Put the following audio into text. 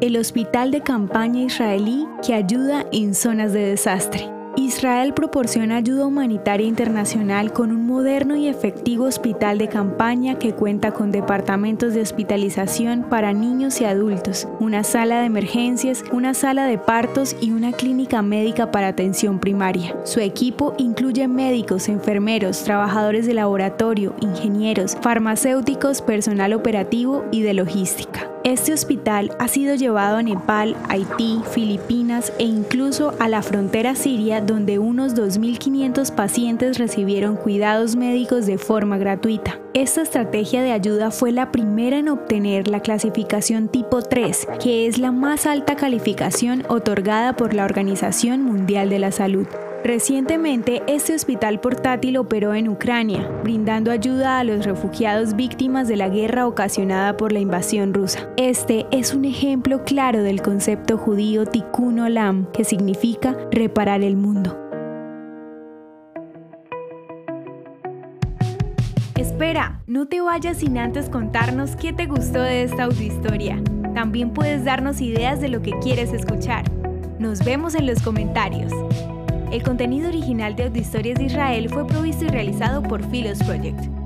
el hospital de campaña israelí que ayuda en zonas de desastre. Israel proporciona ayuda humanitaria internacional con un moderno y efectivo hospital de campaña que cuenta con departamentos de hospitalización para niños y adultos, una sala de emergencias, una sala de partos y una clínica médica para atención primaria. Su equipo incluye médicos, enfermeros, trabajadores de laboratorio, ingenieros, farmacéuticos, personal operativo y de logística. Este hospital ha sido llevado a Nepal, Haití, Filipinas e incluso a la frontera siria donde unos 2.500 pacientes recibieron cuidados médicos de forma gratuita. Esta estrategia de ayuda fue la primera en obtener la clasificación tipo 3, que es la más alta calificación otorgada por la Organización Mundial de la Salud. Recientemente, este hospital portátil operó en Ucrania, brindando ayuda a los refugiados víctimas de la guerra ocasionada por la invasión rusa. Este es un ejemplo claro del concepto judío tikkun olam, que significa reparar el mundo. Espera, no te vayas sin antes contarnos qué te gustó de esta autohistoria. También puedes darnos ideas de lo que quieres escuchar. Nos vemos en los comentarios. El contenido original de Historias de Israel fue provisto y realizado por Philos Project.